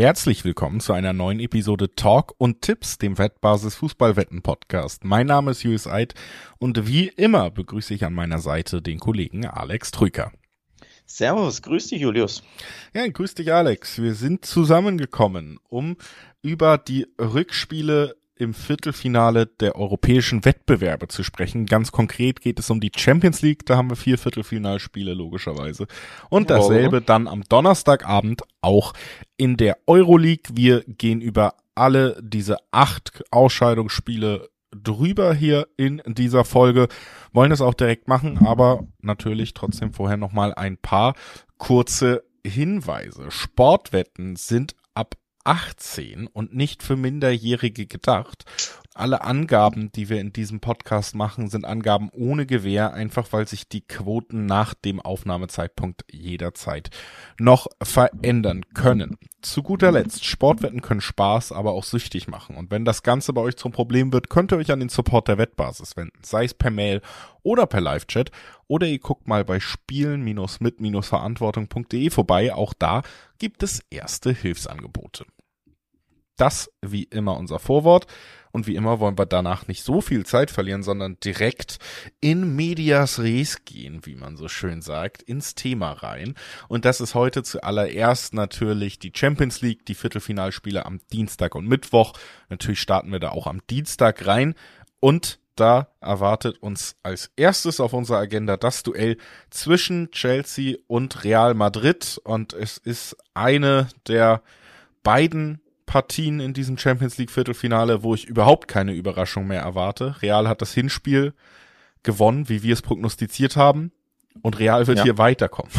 Herzlich willkommen zu einer neuen Episode Talk und Tipps, dem Wettbasis Fußballwetten Podcast. Mein Name ist Julius Eid und wie immer begrüße ich an meiner Seite den Kollegen Alex Trücker. Servus, grüß dich Julius. Ja, grüß dich Alex. Wir sind zusammengekommen, um über die Rückspiele im Viertelfinale der europäischen Wettbewerbe zu sprechen. Ganz konkret geht es um die Champions League, da haben wir vier Viertelfinalspiele logischerweise. Und dasselbe dann am Donnerstagabend auch in der Euroleague. Wir gehen über alle diese acht Ausscheidungsspiele drüber hier in dieser Folge, wollen das auch direkt machen, aber natürlich trotzdem vorher nochmal ein paar kurze Hinweise. Sportwetten sind ab 18 und nicht für Minderjährige gedacht. Alle Angaben, die wir in diesem Podcast machen, sind Angaben ohne Gewähr, einfach weil sich die Quoten nach dem Aufnahmezeitpunkt jederzeit noch verändern können. Zu guter Letzt, Sportwetten können Spaß, aber auch süchtig machen. Und wenn das Ganze bei euch zum Problem wird, könnt ihr euch an den Support der Wettbasis wenden, sei es per Mail oder per Live-Chat. Oder ihr guckt mal bei spielen-mit-verantwortung.de vorbei. Auch da gibt es erste Hilfsangebote. Das wie immer unser Vorwort. Und wie immer wollen wir danach nicht so viel Zeit verlieren, sondern direkt in medias res gehen, wie man so schön sagt, ins Thema rein. Und das ist heute zuallererst natürlich die Champions League, die Viertelfinalspiele am Dienstag und Mittwoch. Natürlich starten wir da auch am Dienstag rein. Und da erwartet uns als erstes auf unserer Agenda das Duell zwischen Chelsea und Real Madrid. Und es ist eine der beiden Partien in diesem Champions League Viertelfinale, wo ich überhaupt keine Überraschung mehr erwarte. Real hat das Hinspiel gewonnen, wie wir es prognostiziert haben. Und Real wird ja. hier weiterkommen.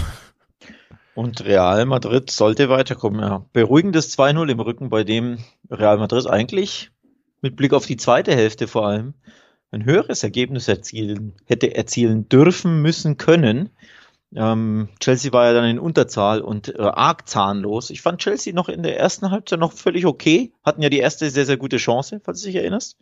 Und Real Madrid sollte weiterkommen, ja. Beruhigendes 2-0 im Rücken, bei dem Real Madrid eigentlich mit Blick auf die zweite Hälfte vor allem ein höheres Ergebnis erzielen, hätte erzielen dürfen, müssen, können. Ähm, Chelsea war ja dann in Unterzahl und äh, arg zahnlos. Ich fand Chelsea noch in der ersten Halbzeit noch völlig okay. Hatten ja die erste sehr, sehr gute Chance, falls du dich erinnerst.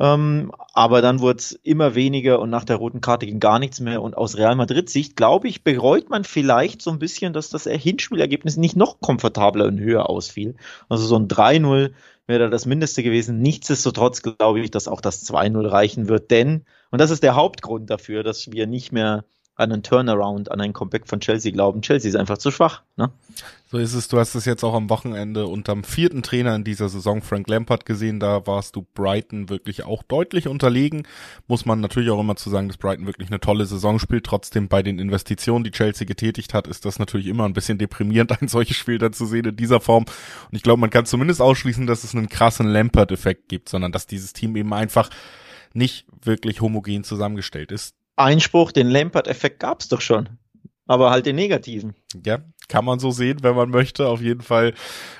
Ähm, aber dann wurde es immer weniger und nach der roten Karte ging gar nichts mehr. Und aus Real Madrid-Sicht, glaube ich, bereut man vielleicht so ein bisschen, dass das Hinspielergebnis nicht noch komfortabler und höher ausfiel. Also so ein 3-0 wäre da das Mindeste gewesen. Nichtsdestotrotz glaube ich, dass auch das 2-0 reichen wird. Denn, und das ist der Hauptgrund dafür, dass wir nicht mehr an einen Turnaround, an ein Comeback von Chelsea glauben. Chelsea ist einfach zu schwach. Ne? So ist es. Du hast es jetzt auch am Wochenende unterm vierten Trainer in dieser Saison, Frank Lampard, gesehen. Da warst du Brighton wirklich auch deutlich unterlegen. Muss man natürlich auch immer zu sagen, dass Brighton wirklich eine tolle Saison spielt. Trotzdem bei den Investitionen, die Chelsea getätigt hat, ist das natürlich immer ein bisschen deprimierend, ein solches Spiel da zu sehen in dieser Form. Und ich glaube, man kann zumindest ausschließen, dass es einen krassen Lampard-Effekt gibt, sondern dass dieses Team eben einfach nicht wirklich homogen zusammengestellt ist. Einspruch, den Lampard-Effekt gab es doch schon. Aber halt den negativen. Ja, kann man so sehen, wenn man möchte. Auf jeden Fall.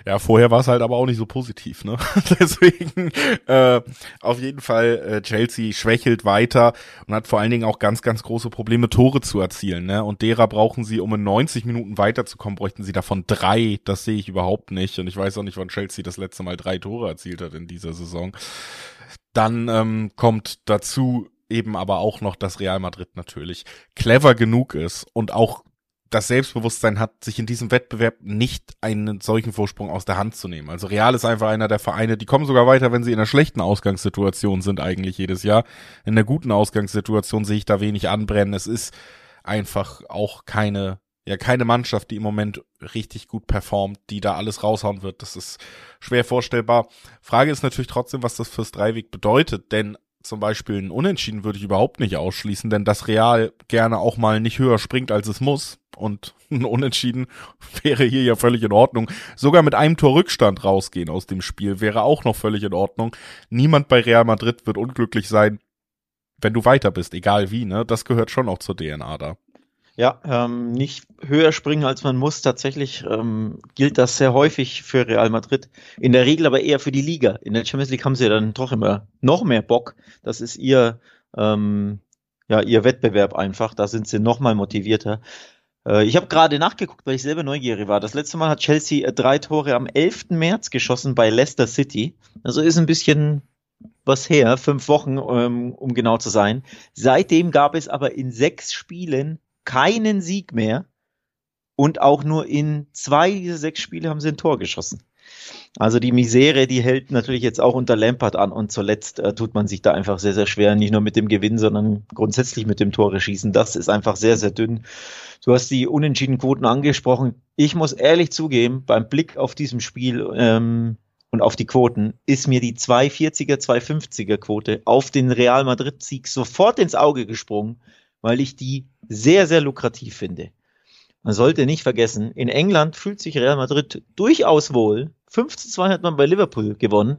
Ja, vorher war es halt aber auch nicht so positiv, ne? Deswegen, äh, auf jeden Fall, äh, Chelsea schwächelt weiter und hat vor allen Dingen auch ganz, ganz große Probleme, Tore zu erzielen, ne? Und derer brauchen sie, um in 90 Minuten weiterzukommen, bräuchten sie davon drei. Das sehe ich überhaupt nicht. Und ich weiß auch nicht, wann Chelsea das letzte Mal drei Tore erzielt hat in dieser Saison. Dann ähm, kommt dazu, eben aber auch noch, dass Real Madrid natürlich clever genug ist und auch das Selbstbewusstsein hat, sich in diesem Wettbewerb nicht einen solchen Vorsprung aus der Hand zu nehmen. Also Real ist einfach einer der Vereine, die kommen sogar weiter, wenn sie in einer schlechten Ausgangssituation sind eigentlich jedes Jahr. In der guten Ausgangssituation sehe ich da wenig anbrennen. Es ist einfach auch keine, ja, keine Mannschaft, die im Moment richtig gut performt, die da alles raushauen wird. Das ist schwer vorstellbar. Frage ist natürlich trotzdem, was das fürs Dreiweg bedeutet, denn zum Beispiel ein Unentschieden würde ich überhaupt nicht ausschließen, denn das Real gerne auch mal nicht höher springt, als es muss. Und ein Unentschieden wäre hier ja völlig in Ordnung. Sogar mit einem Tor Rückstand rausgehen aus dem Spiel wäre auch noch völlig in Ordnung. Niemand bei Real Madrid wird unglücklich sein, wenn du weiter bist, egal wie, ne? Das gehört schon auch zur DNA da. Ja, ähm, nicht höher springen, als man muss. Tatsächlich ähm, gilt das sehr häufig für Real Madrid. In der Regel aber eher für die Liga. In der Champions League haben sie dann doch immer noch mehr Bock. Das ist ihr, ähm, ja, ihr Wettbewerb einfach. Da sind sie noch mal motivierter. Äh, ich habe gerade nachgeguckt, weil ich selber neugierig war. Das letzte Mal hat Chelsea äh, drei Tore am 11. März geschossen bei Leicester City. Also ist ein bisschen was her, fünf Wochen, ähm, um genau zu sein. Seitdem gab es aber in sechs Spielen keinen Sieg mehr. Und auch nur in zwei dieser sechs Spiele haben sie ein Tor geschossen. Also die Misere, die hält natürlich jetzt auch unter Lampard an und zuletzt äh, tut man sich da einfach sehr, sehr schwer, nicht nur mit dem Gewinn, sondern grundsätzlich mit dem Tore schießen. Das ist einfach sehr, sehr dünn. Du hast die unentschieden Quoten angesprochen. Ich muss ehrlich zugeben, beim Blick auf diesem Spiel ähm, und auf die Quoten ist mir die 240er, 250er Quote auf den Real Madrid Sieg sofort ins Auge gesprungen, weil ich die sehr, sehr lukrativ finde. Man sollte nicht vergessen, in England fühlt sich Real Madrid durchaus wohl. 5 zu 2 hat man bei Liverpool gewonnen.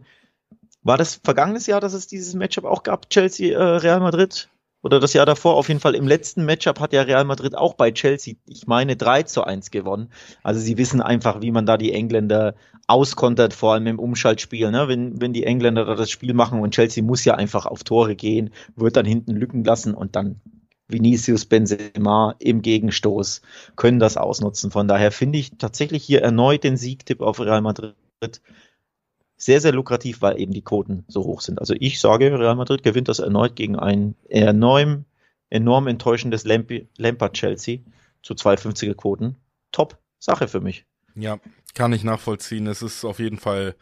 War das vergangenes Jahr, dass es dieses Matchup auch gab, Chelsea, äh, Real Madrid? Oder das Jahr davor? Auf jeden Fall im letzten Matchup hat ja Real Madrid auch bei Chelsea, ich meine, 3 zu 1 gewonnen. Also sie wissen einfach, wie man da die Engländer auskontert, vor allem im Umschaltspiel. Ne? Wenn, wenn die Engländer da das Spiel machen und Chelsea muss ja einfach auf Tore gehen, wird dann hinten Lücken lassen und dann Vinicius Benzema im Gegenstoß können das ausnutzen. Von daher finde ich tatsächlich hier erneut den Siegtipp auf Real Madrid sehr, sehr lukrativ, weil eben die Quoten so hoch sind. Also ich sage, Real Madrid gewinnt das erneut gegen ein enorm, enorm enttäuschendes Lampard Chelsea zu 250er Quoten. Top Sache für mich. Ja, kann ich nachvollziehen. Es ist auf jeden Fall,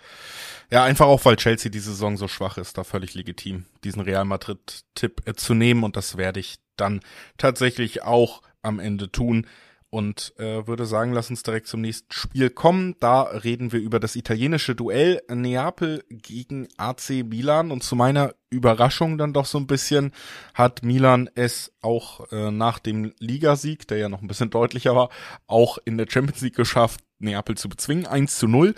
ja, einfach auch, weil Chelsea diese Saison so schwach ist, da völlig legitim, diesen Real Madrid-Tipp äh, zu nehmen und das werde ich dann tatsächlich auch am Ende tun und äh, würde sagen, lass uns direkt zum nächsten Spiel kommen. Da reden wir über das italienische Duell Neapel gegen AC Milan und zu meiner Überraschung dann doch so ein bisschen hat Milan es auch äh, nach dem Ligasieg, der ja noch ein bisschen deutlicher war, auch in der Champions League geschafft, Neapel zu bezwingen, 1 zu 0.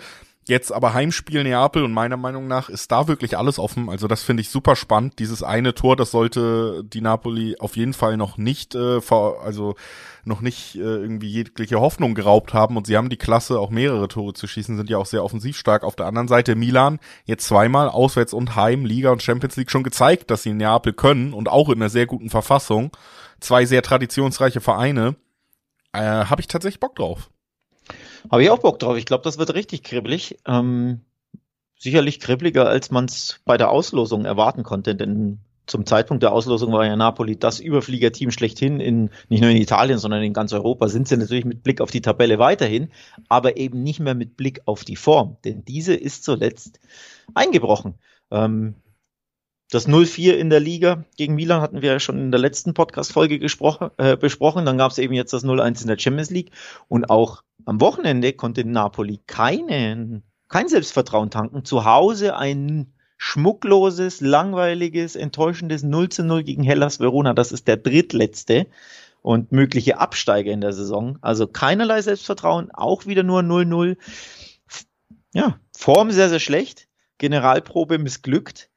Jetzt aber Heimspiel Neapel und meiner Meinung nach ist da wirklich alles offen. Also das finde ich super spannend. Dieses eine Tor, das sollte die Napoli auf jeden Fall noch nicht, äh, also noch nicht äh, irgendwie jegliche Hoffnung geraubt haben. Und sie haben die Klasse, auch mehrere Tore zu schießen, sind ja auch sehr offensiv stark. Auf der anderen Seite Milan jetzt zweimal auswärts und heim Liga und Champions League schon gezeigt, dass sie in Neapel können und auch in einer sehr guten Verfassung. Zwei sehr traditionsreiche Vereine. Äh, Habe ich tatsächlich Bock drauf. Habe ich auch Bock drauf. Ich glaube, das wird richtig kribbelig. Ähm, sicherlich kribbliger, als man es bei der Auslosung erwarten konnte, denn zum Zeitpunkt der Auslosung war ja Napoli das Überfliegerteam schlechthin in, nicht nur in Italien, sondern in ganz Europa, sind sie natürlich mit Blick auf die Tabelle weiterhin, aber eben nicht mehr mit Blick auf die Form, denn diese ist zuletzt eingebrochen. Ähm, das 0-4 in der Liga gegen Milan hatten wir ja schon in der letzten Podcast-Folge äh, besprochen. Dann gab es eben jetzt das 0-1 in der Champions League. Und auch am Wochenende konnte Napoli keinen, kein Selbstvertrauen tanken. Zu Hause ein schmuckloses, langweiliges, enttäuschendes 0 0 gegen Hellas Verona. Das ist der drittletzte und mögliche Absteiger in der Saison. Also keinerlei Selbstvertrauen, auch wieder nur 0-0. Ja, Form sehr, sehr schlecht. Generalprobe missglückt.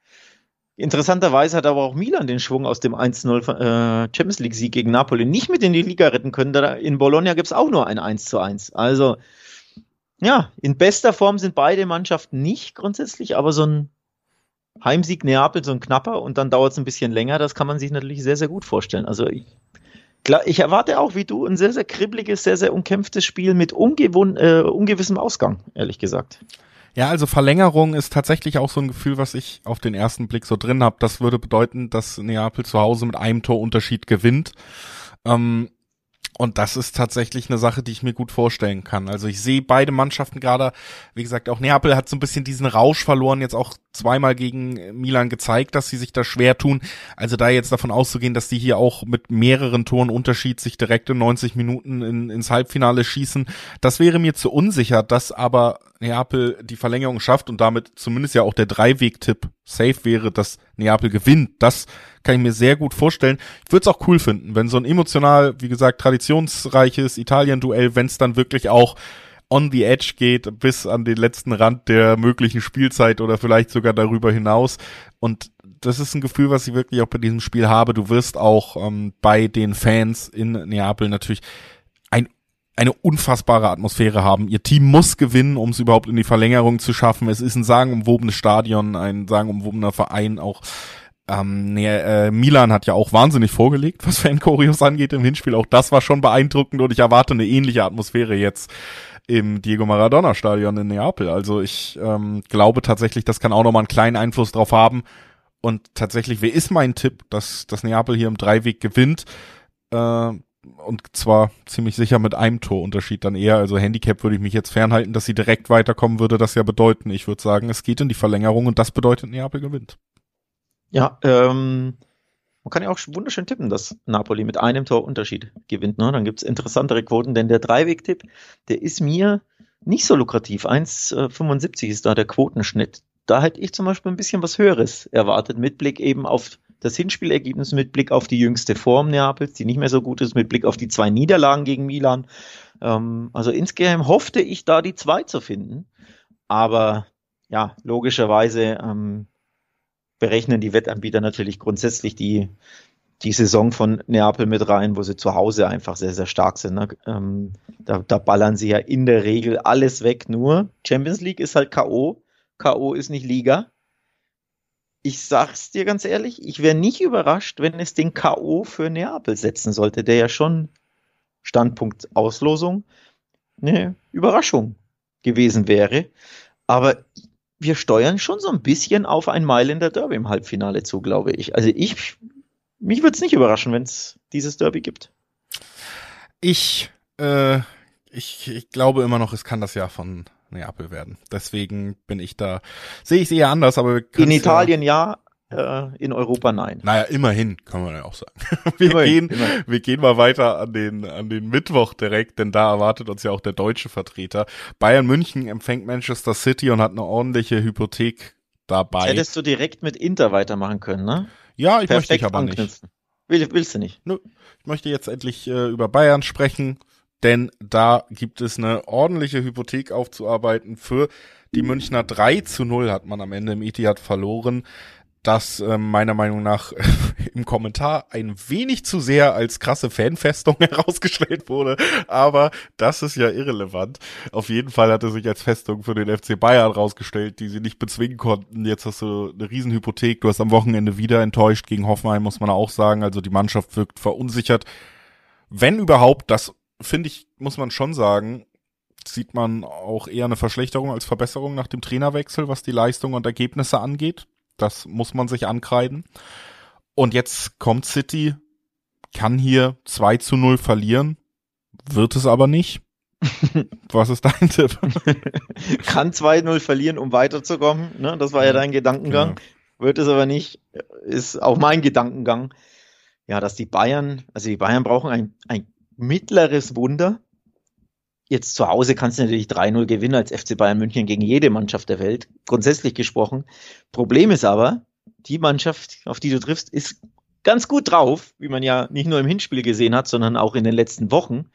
Interessanterweise hat aber auch Milan den Schwung aus dem 1-0 äh, Champions League-Sieg gegen Napoli nicht mit in die Liga retten können. In Bologna gibt es auch nur ein 1 1. Also, ja, in bester Form sind beide Mannschaften nicht grundsätzlich, aber so ein Heimsieg Neapel, so ein knapper und dann dauert es ein bisschen länger, das kann man sich natürlich sehr, sehr gut vorstellen. Also ich, klar, ich erwarte auch wie du ein sehr, sehr kribbeliges, sehr, sehr umkämpftes Spiel mit äh, ungewissem Ausgang, ehrlich gesagt. Ja, also Verlängerung ist tatsächlich auch so ein Gefühl, was ich auf den ersten Blick so drin habe. Das würde bedeuten, dass Neapel zu Hause mit einem Torunterschied gewinnt. Ähm, und das ist tatsächlich eine Sache, die ich mir gut vorstellen kann. Also ich sehe beide Mannschaften gerade, wie gesagt, auch Neapel hat so ein bisschen diesen Rausch verloren, jetzt auch zweimal gegen Milan gezeigt, dass sie sich da schwer tun. Also da jetzt davon auszugehen, dass die hier auch mit mehreren Toren Unterschied sich direkt in 90 Minuten in, ins Halbfinale schießen, das wäre mir zu unsicher, dass aber Neapel die Verlängerung schafft und damit zumindest ja auch der Dreiweg-Tipp safe wäre, dass Neapel gewinnt. Das kann ich mir sehr gut vorstellen. Ich würde es auch cool finden, wenn so ein emotional, wie gesagt, traditionsreiches Italien-Duell, wenn es dann wirklich auch on the edge geht, bis an den letzten Rand der möglichen Spielzeit oder vielleicht sogar darüber hinaus. Und das ist ein Gefühl, was ich wirklich auch bei diesem Spiel habe. Du wirst auch ähm, bei den Fans in Neapel natürlich eine unfassbare Atmosphäre haben. Ihr Team muss gewinnen, um es überhaupt in die Verlängerung zu schaffen. Es ist ein sagenumwobenes Stadion, ein sagenumwobener Verein auch. Ähm, nee, äh, Milan hat ja auch wahnsinnig vorgelegt, was Fan-Choreos angeht im Hinspiel. Auch das war schon beeindruckend und ich erwarte eine ähnliche Atmosphäre jetzt im Diego Maradona Stadion in Neapel. Also ich ähm, glaube tatsächlich, das kann auch nochmal einen kleinen Einfluss drauf haben. Und tatsächlich, wer ist mein Tipp, dass, dass Neapel hier im Dreiweg gewinnt? Äh, und zwar ziemlich sicher mit einem Torunterschied dann eher. Also Handicap würde ich mich jetzt fernhalten, dass sie direkt weiterkommen, würde das ja bedeuten. Ich würde sagen, es geht in die Verlängerung und das bedeutet, Neapel gewinnt. Ja, ähm, man kann ja auch wunderschön tippen, dass Napoli mit einem Torunterschied gewinnt. Ne? Dann gibt's interessantere Quoten, denn der Dreiweg-Tipp, der ist mir nicht so lukrativ. 1,75 ist da der Quotenschnitt. Da hätte ich zum Beispiel ein bisschen was Höheres erwartet, mit Blick eben auf das Hinspielergebnis, mit Blick auf die jüngste Form Neapels, die nicht mehr so gut ist, mit Blick auf die zwei Niederlagen gegen Milan. Ähm, also insgeheim hoffte ich da die zwei zu finden. Aber ja, logischerweise ähm, berechnen die Wettanbieter natürlich grundsätzlich die, die Saison von Neapel mit rein, wo sie zu Hause einfach sehr, sehr stark sind. Ne? Ähm, da, da ballern sie ja in der Regel alles weg. Nur Champions League ist halt K.O. K.O. ist nicht Liga. Ich sag's dir ganz ehrlich, ich wäre nicht überrascht, wenn es den K.O. für Neapel setzen sollte, der ja schon Standpunkt Auslosung eine Überraschung gewesen wäre. Aber wir steuern schon so ein bisschen auf ein Mailänder Derby im Halbfinale zu, glaube ich. Also ich, mich würde es nicht überraschen, wenn es dieses Derby gibt. Ich, äh, ich, ich glaube immer noch, es kann das Jahr von Neapel werden. Deswegen bin ich da, sehe ich es eher anders, aber in Italien ja, ja äh, in Europa nein. Naja, immerhin, kann man ja auch sagen. Wir immerhin, gehen, immerhin. wir gehen mal weiter an den, an den Mittwoch direkt, denn da erwartet uns ja auch der deutsche Vertreter. Bayern München empfängt Manchester City und hat eine ordentliche Hypothek dabei. Hättest du direkt mit Inter weitermachen können, ne? Ja, ich Perfekt möchte ich aber anknüpfen. nicht. willst du nicht? Nö. Ich möchte jetzt endlich äh, über Bayern sprechen denn da gibt es eine ordentliche Hypothek aufzuarbeiten für die Münchner 3 zu 0 hat man am Ende im Etihad verloren. Das äh, meiner Meinung nach im Kommentar ein wenig zu sehr als krasse Fanfestung herausgestellt wurde, aber das ist ja irrelevant. Auf jeden Fall hat er sich als Festung für den FC Bayern rausgestellt, die sie nicht bezwingen konnten. Jetzt hast du eine Riesenhypothek, du hast am Wochenende wieder enttäuscht gegen Hoffenheim, muss man auch sagen. Also die Mannschaft wirkt verunsichert. Wenn überhaupt, das finde ich, muss man schon sagen, sieht man auch eher eine Verschlechterung als Verbesserung nach dem Trainerwechsel, was die Leistung und Ergebnisse angeht. Das muss man sich ankreiden. Und jetzt kommt City, kann hier 2 zu 0 verlieren, wird es aber nicht. Was ist dein Tipp? kann 2-0 verlieren, um weiterzukommen. Ne? Das war ja dein Gedankengang. Genau. Wird es aber nicht, ist auch mein Gedankengang. Ja, dass die Bayern, also die Bayern brauchen ein, ein mittleres Wunder. Jetzt zu Hause kannst du natürlich 3-0 gewinnen als FC Bayern München gegen jede Mannschaft der Welt, grundsätzlich gesprochen. Problem ist aber, die Mannschaft, auf die du triffst, ist ganz gut drauf, wie man ja nicht nur im Hinspiel gesehen hat, sondern auch in den letzten Wochen.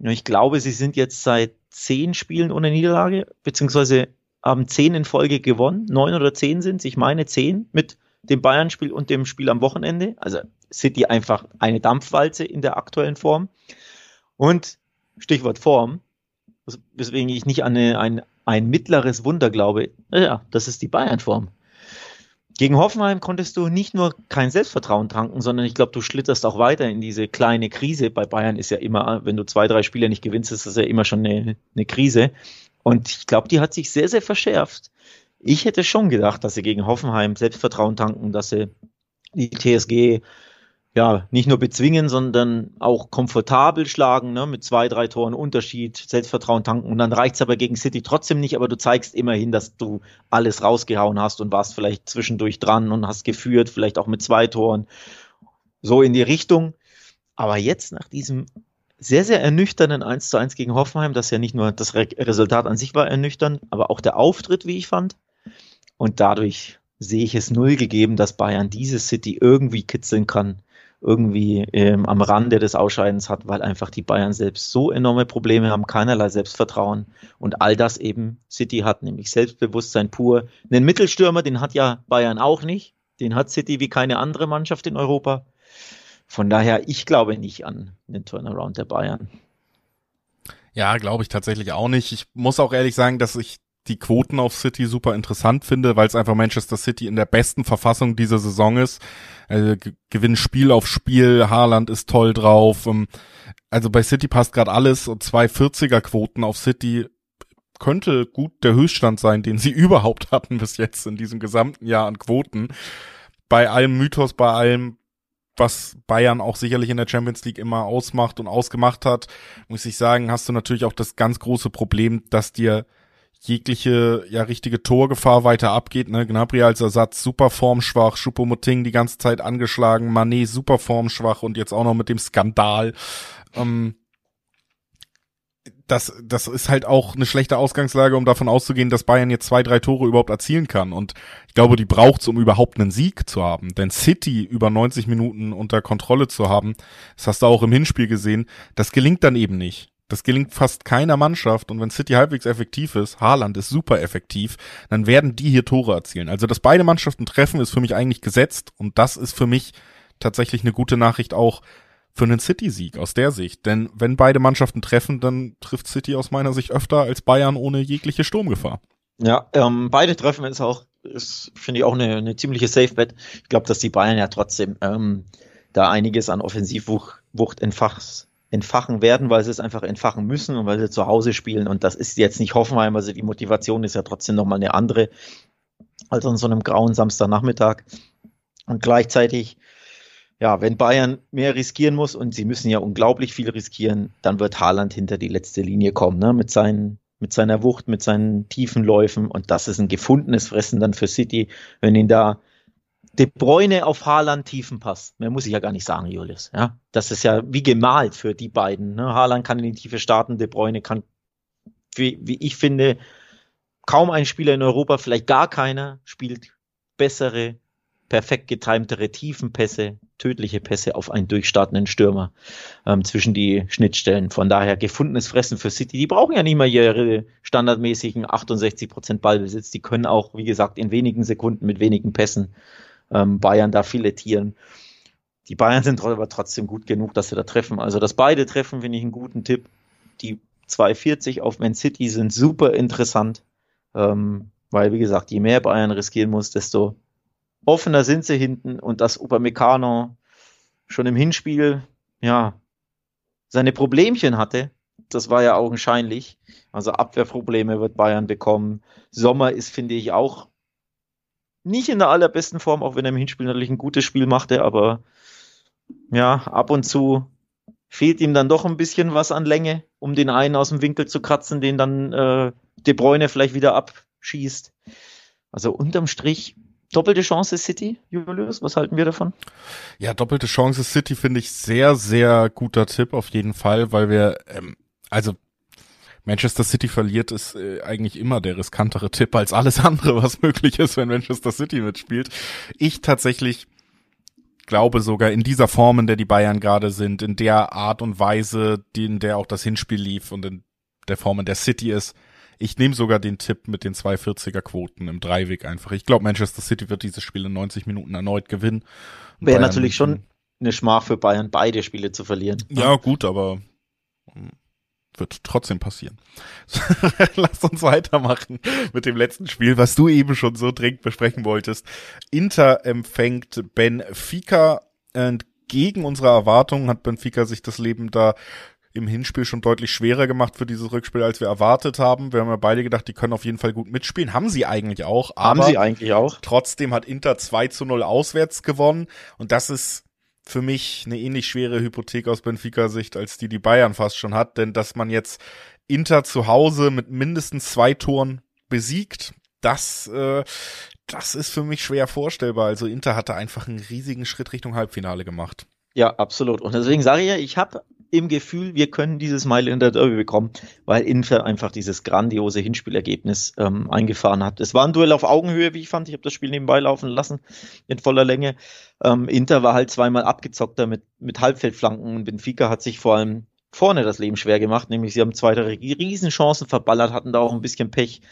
Ich glaube, sie sind jetzt seit zehn Spielen ohne Niederlage, beziehungsweise haben zehn in Folge gewonnen. Neun oder zehn sind Ich meine zehn mit dem Bayern-Spiel und dem Spiel am Wochenende. Also City einfach eine Dampfwalze in der aktuellen Form. Und Stichwort Form, weswegen ich nicht an eine, ein, ein mittleres Wunder glaube. Ja, das ist die Bayern-Form. Gegen Hoffenheim konntest du nicht nur kein Selbstvertrauen tanken, sondern ich glaube, du schlitterst auch weiter in diese kleine Krise. Bei Bayern ist ja immer, wenn du zwei, drei Spiele nicht gewinnst, ist das ja immer schon eine, eine Krise. Und ich glaube, die hat sich sehr, sehr verschärft. Ich hätte schon gedacht, dass sie gegen Hoffenheim Selbstvertrauen tanken, dass sie die TSG ja, nicht nur bezwingen, sondern auch komfortabel schlagen, ne, mit zwei, drei Toren Unterschied, Selbstvertrauen tanken. Und dann reicht's aber gegen City trotzdem nicht, aber du zeigst immerhin, dass du alles rausgehauen hast und warst vielleicht zwischendurch dran und hast geführt, vielleicht auch mit zwei Toren. So in die Richtung. Aber jetzt nach diesem sehr, sehr ernüchternden 1 zu 1 gegen Hoffenheim, das ja nicht nur das Re Resultat an sich war ernüchternd, aber auch der Auftritt, wie ich fand. Und dadurch sehe ich es null gegeben, dass Bayern diese City irgendwie kitzeln kann irgendwie ähm, am Rande des Ausscheidens hat, weil einfach die Bayern selbst so enorme Probleme haben, keinerlei Selbstvertrauen und all das eben City hat, nämlich Selbstbewusstsein pur. Einen Mittelstürmer, den hat ja Bayern auch nicht, den hat City wie keine andere Mannschaft in Europa. Von daher, ich glaube nicht an den Turnaround der Bayern. Ja, glaube ich tatsächlich auch nicht. Ich muss auch ehrlich sagen, dass ich die Quoten auf City super interessant finde, weil es einfach Manchester City in der besten Verfassung dieser Saison ist. Also, gewinnen Spiel auf Spiel, Haaland ist toll drauf. Ähm, also bei City passt gerade alles und zwei 40er Quoten auf City könnte gut der Höchststand sein, den sie überhaupt hatten bis jetzt in diesem gesamten Jahr an Quoten. Bei allem Mythos, bei allem was Bayern auch sicherlich in der Champions League immer ausmacht und ausgemacht hat, muss ich sagen, hast du natürlich auch das ganz große Problem, dass dir jegliche ja richtige Torgefahr weiter abgeht. Ne? Gnabry als Ersatz super formschwach, Choupo-Moting die ganze Zeit angeschlagen, Manet super formschwach und jetzt auch noch mit dem Skandal. Ähm, das, das ist halt auch eine schlechte Ausgangslage, um davon auszugehen, dass Bayern jetzt zwei, drei Tore überhaupt erzielen kann. Und ich glaube, die braucht's, um überhaupt einen Sieg zu haben. Denn City über 90 Minuten unter Kontrolle zu haben, das hast du auch im Hinspiel gesehen, das gelingt dann eben nicht. Das gelingt fast keiner Mannschaft. Und wenn City halbwegs effektiv ist, Haaland ist super effektiv, dann werden die hier Tore erzielen. Also, dass beide Mannschaften treffen, ist für mich eigentlich gesetzt. Und das ist für mich tatsächlich eine gute Nachricht auch für einen City-Sieg aus der Sicht. Denn wenn beide Mannschaften treffen, dann trifft City aus meiner Sicht öfter als Bayern ohne jegliche Sturmgefahr. Ja, ähm, beide treffen ist auch, ist, finde ich, auch eine, eine ziemliche Safe-Bet. Ich glaube, dass die Bayern ja trotzdem ähm, da einiges an Offensivwucht entfachs, entfachen werden, weil sie es einfach entfachen müssen und weil sie zu Hause spielen. Und das ist jetzt nicht Hoffenheim, also die Motivation ist ja trotzdem nochmal eine andere als an so einem grauen Samstagnachmittag. Und gleichzeitig ja, wenn Bayern mehr riskieren muss und sie müssen ja unglaublich viel riskieren, dann wird Haaland hinter die letzte Linie kommen, ne? mit, seinen, mit seiner Wucht, mit seinen tiefen Läufen und das ist ein gefundenes Fressen dann für City, wenn ihn da De Bruyne auf Haaland Tiefenpass. Mehr muss ich ja gar nicht sagen, Julius. Ja, das ist ja wie gemalt für die beiden. Ne? Haaland kann in die Tiefe starten, De Bruyne kann, wie, wie ich finde, kaum ein Spieler in Europa, vielleicht gar keiner, spielt bessere, perfekt getimtere Tiefenpässe, tödliche Pässe auf einen durchstartenden Stürmer ähm, zwischen die Schnittstellen. Von daher gefundenes Fressen für City. Die brauchen ja nicht mal ihre standardmäßigen 68 Prozent Ballbesitz. Die können auch, wie gesagt, in wenigen Sekunden mit wenigen Pässen ähm, Bayern da filetieren. Die Bayern sind aber trotzdem gut genug, dass sie da treffen. Also, dass beide treffen, finde ich einen guten Tipp. Die 240 auf Man City sind super interessant, ähm, weil, wie gesagt, je mehr Bayern riskieren muss, desto offener sind sie hinten und dass Upamecano schon im Hinspiel, ja, seine Problemchen hatte, das war ja augenscheinlich. Also Abwehrprobleme wird Bayern bekommen. Sommer ist, finde ich, auch nicht in der allerbesten Form, auch wenn er im Hinspiel natürlich ein gutes Spiel machte, aber ja, ab und zu fehlt ihm dann doch ein bisschen was an Länge, um den einen aus dem Winkel zu kratzen, den dann äh, De Bruyne vielleicht wieder abschießt. Also unterm Strich Doppelte Chance City, Julius, was halten wir davon? Ja, doppelte Chance City finde ich sehr, sehr guter Tipp auf jeden Fall, weil wir, ähm, also Manchester City verliert ist äh, eigentlich immer der riskantere Tipp als alles andere, was möglich ist, wenn Manchester City mitspielt. Ich tatsächlich glaube sogar in dieser Form, in der die Bayern gerade sind, in der Art und Weise, die, in der auch das Hinspiel lief und in der Form, in der City ist, ich nehme sogar den Tipp mit den 240er Quoten im Dreiweg einfach. Ich glaube, Manchester City wird dieses Spiel in 90 Minuten erneut gewinnen. Wäre natürlich schon eine Schmach für Bayern, beide Spiele zu verlieren. Ja, gut, aber wird trotzdem passieren. Lass uns weitermachen mit dem letzten Spiel, was du eben schon so dringend besprechen wolltest. Inter empfängt Benfica und gegen unsere Erwartungen hat Benfica sich das Leben da im Hinspiel schon deutlich schwerer gemacht für dieses Rückspiel, als wir erwartet haben. Wir haben ja beide gedacht, die können auf jeden Fall gut mitspielen. Haben sie eigentlich auch. haben sie eigentlich auch. Trotzdem hat Inter 2 zu 0 auswärts gewonnen. Und das ist für mich eine ähnlich schwere Hypothek aus Benfica-Sicht, als die die Bayern fast schon hat. Denn dass man jetzt Inter zu Hause mit mindestens zwei Toren besiegt, das, äh, das ist für mich schwer vorstellbar. Also Inter hatte einfach einen riesigen Schritt Richtung Halbfinale gemacht. Ja, absolut. Und deswegen sage ich ja, ich habe im Gefühl, wir können dieses Mailänder Derby bekommen, weil Inter einfach dieses grandiose Hinspielergebnis ähm, eingefahren hat. Es war ein Duell auf Augenhöhe, wie ich fand. Ich habe das Spiel nebenbei laufen lassen in voller Länge. Ähm, Inter war halt zweimal abgezockter mit, mit Halbfeldflanken und Benfica hat sich vor allem vorne das Leben schwer gemacht, nämlich sie haben zweite Riesenchancen verballert, hatten da auch ein bisschen Pech.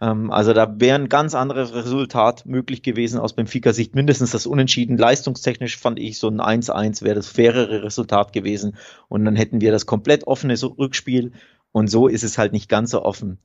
Ähm, also da wäre ein ganz anderes Resultat möglich gewesen aus Benfica Sicht, mindestens das Unentschieden. Leistungstechnisch fand ich so ein 1-1 wäre das fairere Resultat gewesen und dann hätten wir das komplett offene Rückspiel und so ist es halt nicht ganz so offen.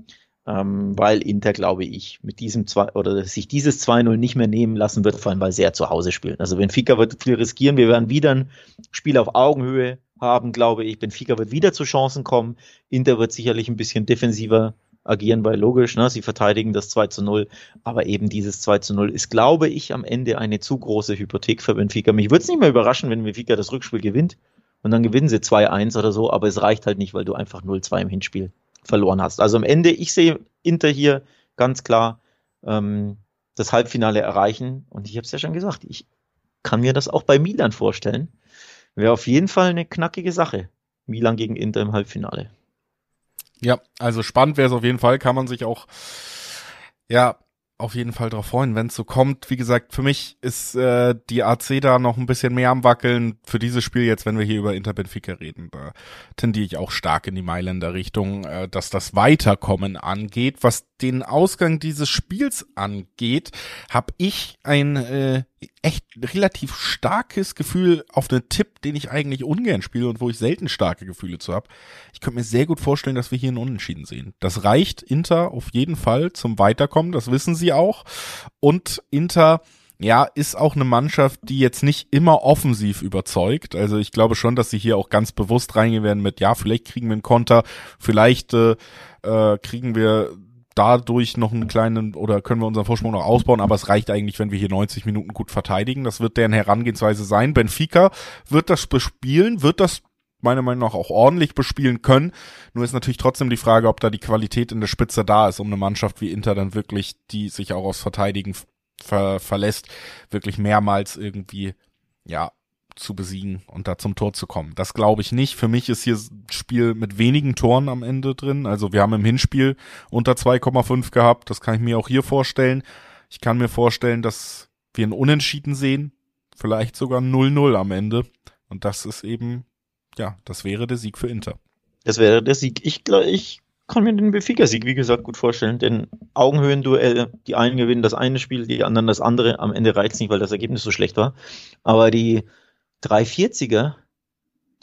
Ähm, weil Inter, glaube ich, mit diesem zwei oder sich dieses 2-0 nicht mehr nehmen lassen wird, vor allem weil sie ja zu Hause spielen. Also Benfica wird viel riskieren. Wir werden wieder ein Spiel auf Augenhöhe haben, glaube ich. Benfica wird wieder zu Chancen kommen. Inter wird sicherlich ein bisschen defensiver agieren, weil logisch, ne, sie verteidigen das 2 zu 0, aber eben dieses 2 zu 0 ist, glaube ich, am Ende eine zu große Hypothek für Benfica. Mich würde es nicht mehr überraschen, wenn Benfica das Rückspiel gewinnt und dann gewinnen sie 2-1 oder so, aber es reicht halt nicht, weil du einfach 0-2 im Hinspiel verloren hast. Also am Ende, ich sehe Inter hier ganz klar ähm, das Halbfinale erreichen und ich habe es ja schon gesagt, ich kann mir das auch bei Milan vorstellen. Wäre auf jeden Fall eine knackige Sache. Milan gegen Inter im Halbfinale. Ja, also spannend wäre es auf jeden Fall, kann man sich auch ja auf jeden Fall darauf freuen, wenn es so kommt. Wie gesagt, für mich ist äh, die AC da noch ein bisschen mehr am Wackeln. Für dieses Spiel jetzt, wenn wir hier über Inter Benfica reden, da tendiere ich auch stark in die Mailänder Richtung, äh, dass das Weiterkommen angeht. Was den Ausgang dieses Spiels angeht, habe ich ein äh, echt relativ starkes Gefühl auf einen Tipp, den ich eigentlich ungern spiele und wo ich selten starke Gefühle zu habe. Ich könnte mir sehr gut vorstellen, dass wir hier einen Unentschieden sehen. Das reicht Inter auf jeden Fall zum Weiterkommen, das wissen sie auch. Und Inter ja, ist auch eine Mannschaft, die jetzt nicht immer offensiv überzeugt. Also ich glaube schon, dass sie hier auch ganz bewusst reingehen werden mit, ja, vielleicht kriegen wir einen Konter, vielleicht äh, äh, kriegen wir dadurch noch einen kleinen oder können wir unseren Vorsprung noch ausbauen, aber es reicht eigentlich, wenn wir hier 90 Minuten gut verteidigen. Das wird deren Herangehensweise sein. Benfica wird das bespielen, wird das meiner Meinung nach auch ordentlich bespielen können. Nur ist natürlich trotzdem die Frage, ob da die Qualität in der Spitze da ist, um eine Mannschaft wie Inter dann wirklich, die sich auch aus Verteidigen ver verlässt, wirklich mehrmals irgendwie, ja, zu besiegen und da zum Tor zu kommen. Das glaube ich nicht. Für mich ist hier Spiel mit wenigen Toren am Ende drin. Also wir haben im Hinspiel unter 2,5 gehabt. Das kann ich mir auch hier vorstellen. Ich kann mir vorstellen, dass wir einen Unentschieden sehen. Vielleicht sogar 0-0 am Ende. Und das ist eben, ja, das wäre der Sieg für Inter. Das wäre der Sieg. Ich glaube, ich kann mir den Benfica-Sieg, wie gesagt, gut vorstellen. Denn Augenhöhenduell, die einen gewinnen das eine Spiel, die anderen das andere. Am Ende reicht es nicht, weil das Ergebnis so schlecht war. Aber die 340er,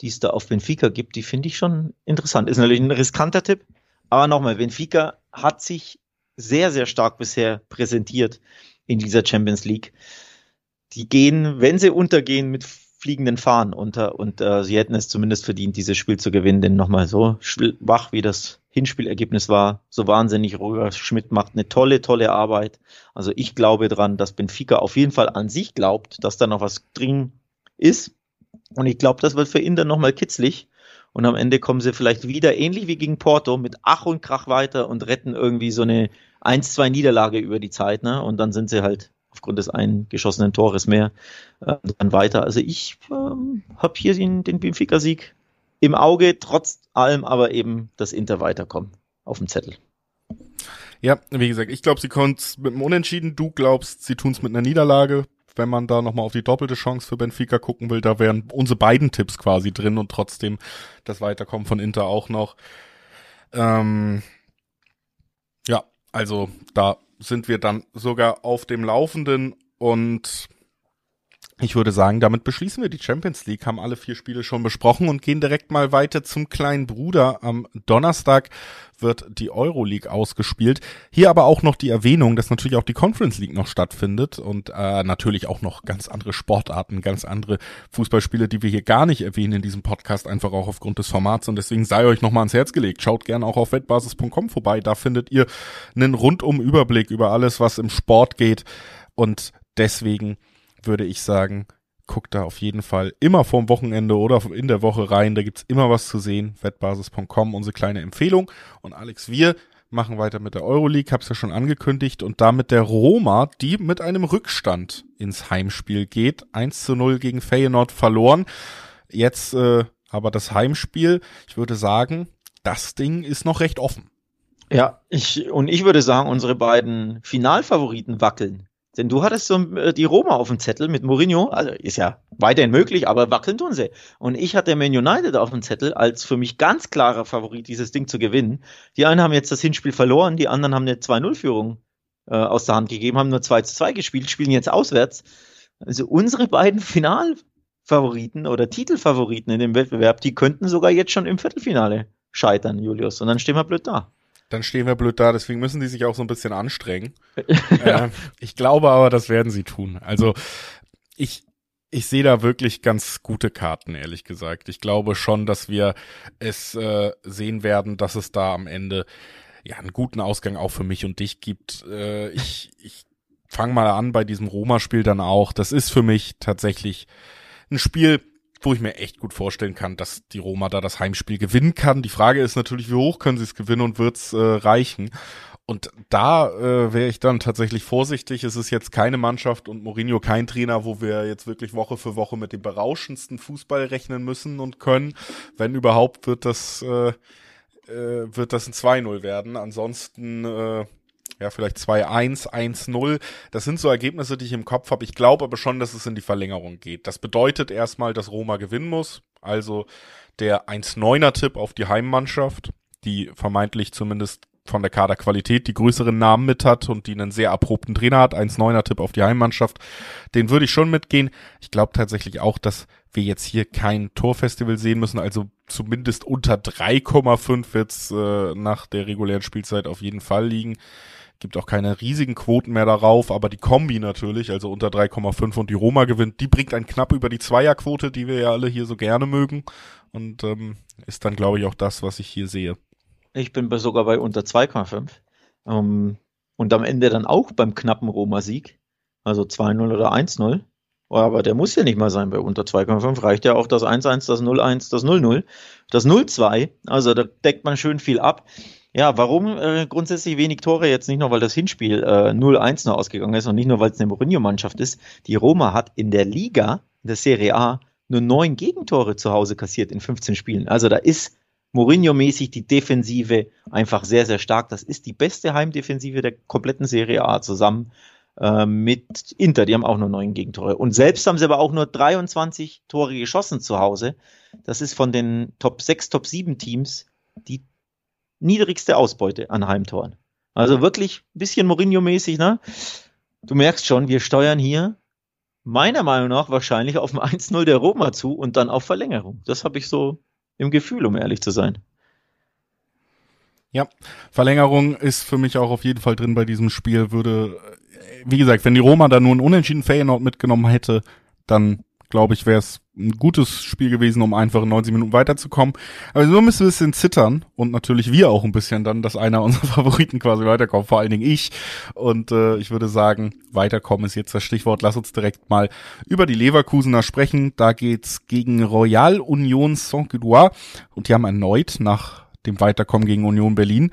die es da auf Benfica gibt, die finde ich schon interessant. Ist natürlich ein riskanter Tipp, aber nochmal, Benfica hat sich sehr, sehr stark bisher präsentiert in dieser Champions League. Die gehen, wenn sie untergehen, mit fliegenden Fahnen unter und äh, sie hätten es zumindest verdient, dieses Spiel zu gewinnen, denn nochmal so schwach wie das Hinspielergebnis war, so wahnsinnig ruhiger. Schmidt macht eine tolle, tolle Arbeit. Also ich glaube dran, dass Benfica auf jeden Fall an sich glaubt, dass da noch was drin ist. Und ich glaube, das wird für ihn dann nochmal kitzlig. Und am Ende kommen sie vielleicht wieder, ähnlich wie gegen Porto, mit Ach und Krach weiter und retten irgendwie so eine 1-2 Niederlage über die Zeit. Ne? Und dann sind sie halt aufgrund des eingeschossenen Tores mehr äh, dann weiter. Also ich ähm, habe hier den, den Benfica-Sieg im Auge, trotz allem aber eben das Inter weiterkommen auf dem Zettel. Ja, wie gesagt, ich glaube, sie können es mit einem Unentschieden. Du glaubst, sie tun es mit einer Niederlage wenn man da nochmal auf die doppelte Chance für Benfica gucken will, da wären unsere beiden Tipps quasi drin und trotzdem das Weiterkommen von Inter auch noch. Ähm, ja, also da sind wir dann sogar auf dem Laufenden und ich würde sagen, damit beschließen wir die Champions League, haben alle vier Spiele schon besprochen und gehen direkt mal weiter zum kleinen Bruder. Am Donnerstag wird die Euroleague ausgespielt. Hier aber auch noch die Erwähnung, dass natürlich auch die Conference League noch stattfindet und äh, natürlich auch noch ganz andere Sportarten, ganz andere Fußballspiele, die wir hier gar nicht erwähnen in diesem Podcast, einfach auch aufgrund des Formats und deswegen sei euch nochmal ans Herz gelegt. Schaut gerne auch auf wettbasis.com vorbei, da findet ihr einen rundum Überblick über alles, was im Sport geht und deswegen würde ich sagen, guckt da auf jeden Fall immer vorm Wochenende oder in der Woche rein. Da gibt's immer was zu sehen. Wettbasis.com, unsere kleine Empfehlung. Und Alex, wir machen weiter mit der Euroleague, hab's ja schon angekündigt, und damit der Roma, die mit einem Rückstand ins Heimspiel geht. 1 zu 0 gegen Feyenoord verloren. Jetzt äh, aber das Heimspiel, ich würde sagen, das Ding ist noch recht offen. Ja, ich, und ich würde sagen, unsere beiden Finalfavoriten wackeln. Denn du hattest so äh, die Roma auf dem Zettel mit Mourinho, also ist ja weiterhin möglich, aber wackeln tun sie. Und ich hatte Man United auf dem Zettel als für mich ganz klarer Favorit, dieses Ding zu gewinnen. Die einen haben jetzt das Hinspiel verloren, die anderen haben eine 2-0-Führung äh, aus der Hand gegeben, haben nur 2 2 gespielt, spielen jetzt auswärts. Also unsere beiden Finalfavoriten oder Titelfavoriten in dem Wettbewerb, die könnten sogar jetzt schon im Viertelfinale scheitern, Julius. Und dann stehen wir blöd da dann stehen wir blöd da. Deswegen müssen die sich auch so ein bisschen anstrengen. ja. äh, ich glaube aber, das werden sie tun. Also ich, ich sehe da wirklich ganz gute Karten, ehrlich gesagt. Ich glaube schon, dass wir es äh, sehen werden, dass es da am Ende ja einen guten Ausgang auch für mich und dich gibt. Äh, ich ich fange mal an bei diesem Roma-Spiel dann auch. Das ist für mich tatsächlich ein Spiel, wo ich mir echt gut vorstellen kann, dass die Roma da das Heimspiel gewinnen kann. Die Frage ist natürlich, wie hoch können sie es gewinnen und wird's äh, reichen? Und da äh, wäre ich dann tatsächlich vorsichtig. Es ist jetzt keine Mannschaft und Mourinho kein Trainer, wo wir jetzt wirklich Woche für Woche mit dem berauschendsten Fußball rechnen müssen und können. Wenn überhaupt, wird das, äh, äh, wird das ein 2-0 werden. Ansonsten äh, ja, vielleicht 2-1, 1-0. Das sind so Ergebnisse, die ich im Kopf habe. Ich glaube aber schon, dass es in die Verlängerung geht. Das bedeutet erstmal, dass Roma gewinnen muss. Also der 1-9er Tipp auf die Heimmannschaft, die vermeintlich zumindest von der Kaderqualität die größeren Namen mit hat und die einen sehr erprobten Trainer hat, 1-9er Tipp auf die Heimmannschaft, den würde ich schon mitgehen. Ich glaube tatsächlich auch, dass wir jetzt hier kein Torfestival sehen müssen, also zumindest unter 3,5 wird's äh, nach der regulären Spielzeit auf jeden Fall liegen gibt auch keine riesigen Quoten mehr darauf, aber die Kombi natürlich, also unter 3,5 und die Roma gewinnt, die bringt einen knapp über die Zweierquote, die wir ja alle hier so gerne mögen und ähm, ist dann, glaube ich, auch das, was ich hier sehe. Ich bin sogar bei unter 2,5 ähm, und am Ende dann auch beim knappen Roma-Sieg, also 2-0 oder 1-0. Aber der muss ja nicht mal sein bei unter 2,5. Reicht ja auch das 1-1, das 0-1, das 0-0, das 0-2. Also da deckt man schön viel ab. Ja, warum äh, grundsätzlich wenig Tore jetzt nicht nur, weil das Hinspiel äh, 0-1 noch ausgegangen ist und nicht nur, weil es eine Mourinho-Mannschaft ist. Die Roma hat in der Liga, in der Serie A, nur neun Gegentore zu Hause kassiert in 15 Spielen. Also da ist Mourinho-mäßig die Defensive einfach sehr, sehr stark. Das ist die beste Heimdefensive der kompletten Serie A zusammen äh, mit Inter. Die haben auch nur neun Gegentore. Und selbst haben sie aber auch nur 23 Tore geschossen zu Hause. Das ist von den Top 6, Top 7 Teams die niedrigste Ausbeute an Heimtoren. Also wirklich ein bisschen Mourinho-mäßig, ne? Du merkst schon, wir steuern hier meiner Meinung nach wahrscheinlich auf ein 1-0 der Roma zu und dann auf Verlängerung. Das habe ich so im Gefühl, um ehrlich zu sein. Ja, Verlängerung ist für mich auch auf jeden Fall drin bei diesem Spiel. Würde, wie gesagt, wenn die Roma da nur einen unentschieden Feyenoord mitgenommen hätte, dann glaube ich, wäre es ein gutes Spiel gewesen, um einfach in 90 Minuten weiterzukommen. Aber so müssen wir ein bisschen zittern und natürlich wir auch ein bisschen dann, dass einer unserer Favoriten quasi weiterkommt, vor allen Dingen ich. Und äh, ich würde sagen, weiterkommen ist jetzt das Stichwort. Lass uns direkt mal über die Leverkusener sprechen. Da geht's gegen Royal Union Saint-Gilloise und die haben erneut nach dem Weiterkommen gegen Union Berlin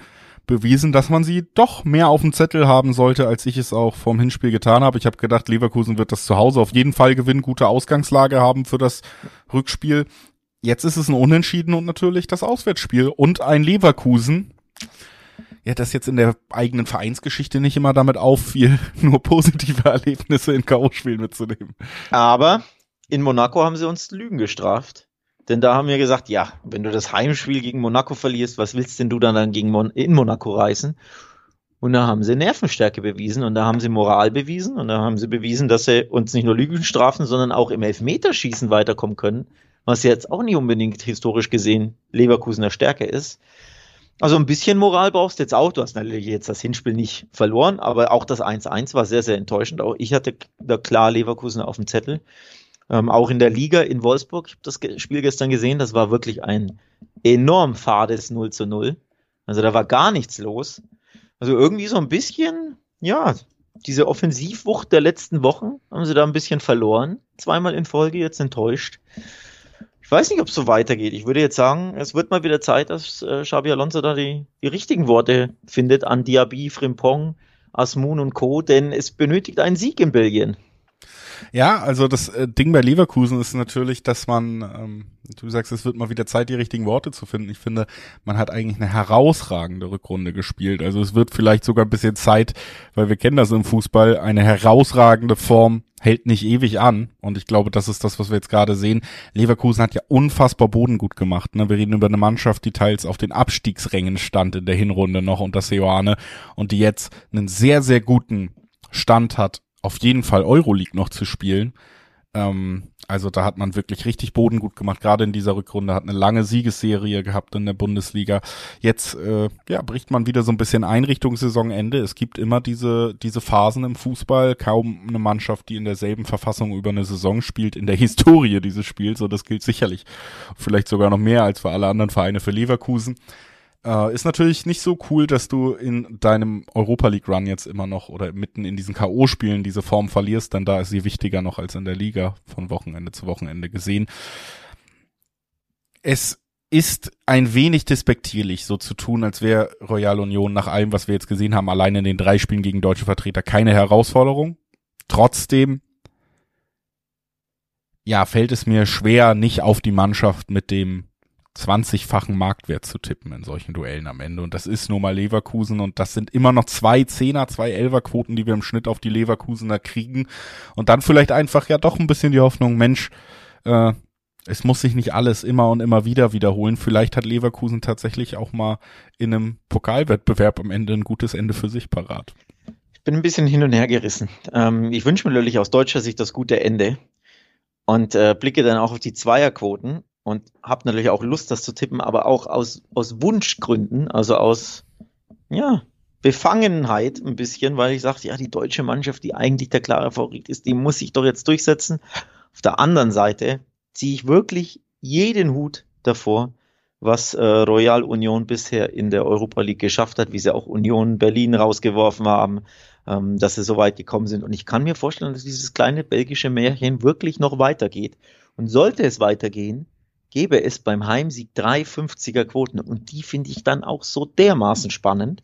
bewiesen, dass man sie doch mehr auf dem Zettel haben sollte, als ich es auch vom Hinspiel getan habe. Ich habe gedacht, Leverkusen wird das zu Hause auf jeden Fall gewinnen, gute Ausgangslage haben für das Rückspiel. Jetzt ist es ein Unentschieden und natürlich das Auswärtsspiel und ein Leverkusen. Ja, das jetzt in der eigenen Vereinsgeschichte nicht immer damit auffiel, nur positive Erlebnisse in K.O.-Spielen mitzunehmen. Aber in Monaco haben sie uns Lügen gestraft. Denn da haben wir gesagt, ja, wenn du das Heimspiel gegen Monaco verlierst, was willst denn du dann, dann gegen Mon in Monaco reißen? Und da haben sie Nervenstärke bewiesen und da haben sie Moral bewiesen und da haben sie bewiesen, dass sie uns nicht nur Lügen strafen, sondern auch im Elfmeterschießen weiterkommen können, was jetzt auch nicht unbedingt historisch gesehen Leverkusener Stärke ist. Also ein bisschen Moral brauchst du jetzt auch. Du hast natürlich jetzt das Hinspiel nicht verloren, aber auch das 1-1 war sehr, sehr enttäuschend. Auch ich hatte da klar Leverkusen auf dem Zettel. Ähm, auch in der Liga in Wolfsburg, ich habe das Spiel gestern gesehen, das war wirklich ein enorm fades 0 zu 0. Also da war gar nichts los. Also irgendwie so ein bisschen, ja, diese Offensivwucht der letzten Wochen haben sie da ein bisschen verloren. Zweimal in Folge jetzt enttäuscht. Ich weiß nicht, ob es so weitergeht. Ich würde jetzt sagen, es wird mal wieder Zeit, dass äh, Xabi Alonso da die, die richtigen Worte findet an Diaby, Frimpong, Asmun und Co., denn es benötigt einen Sieg in Belgien. Ja, also das äh, Ding bei Leverkusen ist natürlich, dass man, ähm, du sagst, es wird mal wieder Zeit, die richtigen Worte zu finden. Ich finde, man hat eigentlich eine herausragende Rückrunde gespielt. Also es wird vielleicht sogar ein bisschen Zeit, weil wir kennen das im Fußball, eine herausragende Form hält nicht ewig an. Und ich glaube, das ist das, was wir jetzt gerade sehen. Leverkusen hat ja unfassbar Boden gut gemacht. Ne? Wir reden über eine Mannschaft, die teils auf den Abstiegsrängen stand in der Hinrunde noch unter Seoane und die jetzt einen sehr, sehr guten Stand hat auf jeden Fall Euroleague noch zu spielen. Ähm, also da hat man wirklich richtig Boden gut gemacht, gerade in dieser Rückrunde, hat eine lange Siegesserie gehabt in der Bundesliga. Jetzt äh, ja, bricht man wieder so ein bisschen Einrichtungssaisonende. Es gibt immer diese, diese Phasen im Fußball, kaum eine Mannschaft, die in derselben Verfassung über eine Saison spielt, in der Historie dieses Spiels, und das gilt sicherlich vielleicht sogar noch mehr als für alle anderen Vereine für Leverkusen. Äh, ist natürlich nicht so cool, dass du in deinem Europa League Run jetzt immer noch oder mitten in diesen K.O.-Spielen diese Form verlierst, denn da ist sie wichtiger noch als in der Liga von Wochenende zu Wochenende gesehen. Es ist ein wenig despektierlich, so zu tun, als wäre Royal Union nach allem, was wir jetzt gesehen haben, allein in den drei Spielen gegen deutsche Vertreter keine Herausforderung. Trotzdem, ja, fällt es mir schwer, nicht auf die Mannschaft mit dem 20-fachen Marktwert zu tippen in solchen Duellen am Ende. Und das ist nun mal Leverkusen und das sind immer noch zwei Zehner, zwei Elferquoten, die wir im Schnitt auf die Leverkusener kriegen. Und dann vielleicht einfach ja doch ein bisschen die Hoffnung, Mensch, äh, es muss sich nicht alles immer und immer wieder wiederholen. Vielleicht hat Leverkusen tatsächlich auch mal in einem Pokalwettbewerb am Ende ein gutes Ende für sich parat. Ich bin ein bisschen hin und her gerissen. Ähm, ich wünsche mir natürlich aus deutscher Sicht das gute Ende und äh, blicke dann auch auf die Zweierquoten und habe natürlich auch Lust, das zu tippen, aber auch aus, aus Wunschgründen, also aus, ja, Befangenheit ein bisschen, weil ich sage, ja, die deutsche Mannschaft, die eigentlich der klare Favorit ist, die muss sich doch jetzt durchsetzen. Auf der anderen Seite ziehe ich wirklich jeden Hut davor, was äh, Royal Union bisher in der Europa League geschafft hat, wie sie auch Union Berlin rausgeworfen haben, ähm, dass sie so weit gekommen sind. Und ich kann mir vorstellen, dass dieses kleine belgische Märchen wirklich noch weitergeht. Und sollte es weitergehen, gäbe es beim Heimsieg drei 50er Quoten. Und die finde ich dann auch so dermaßen spannend.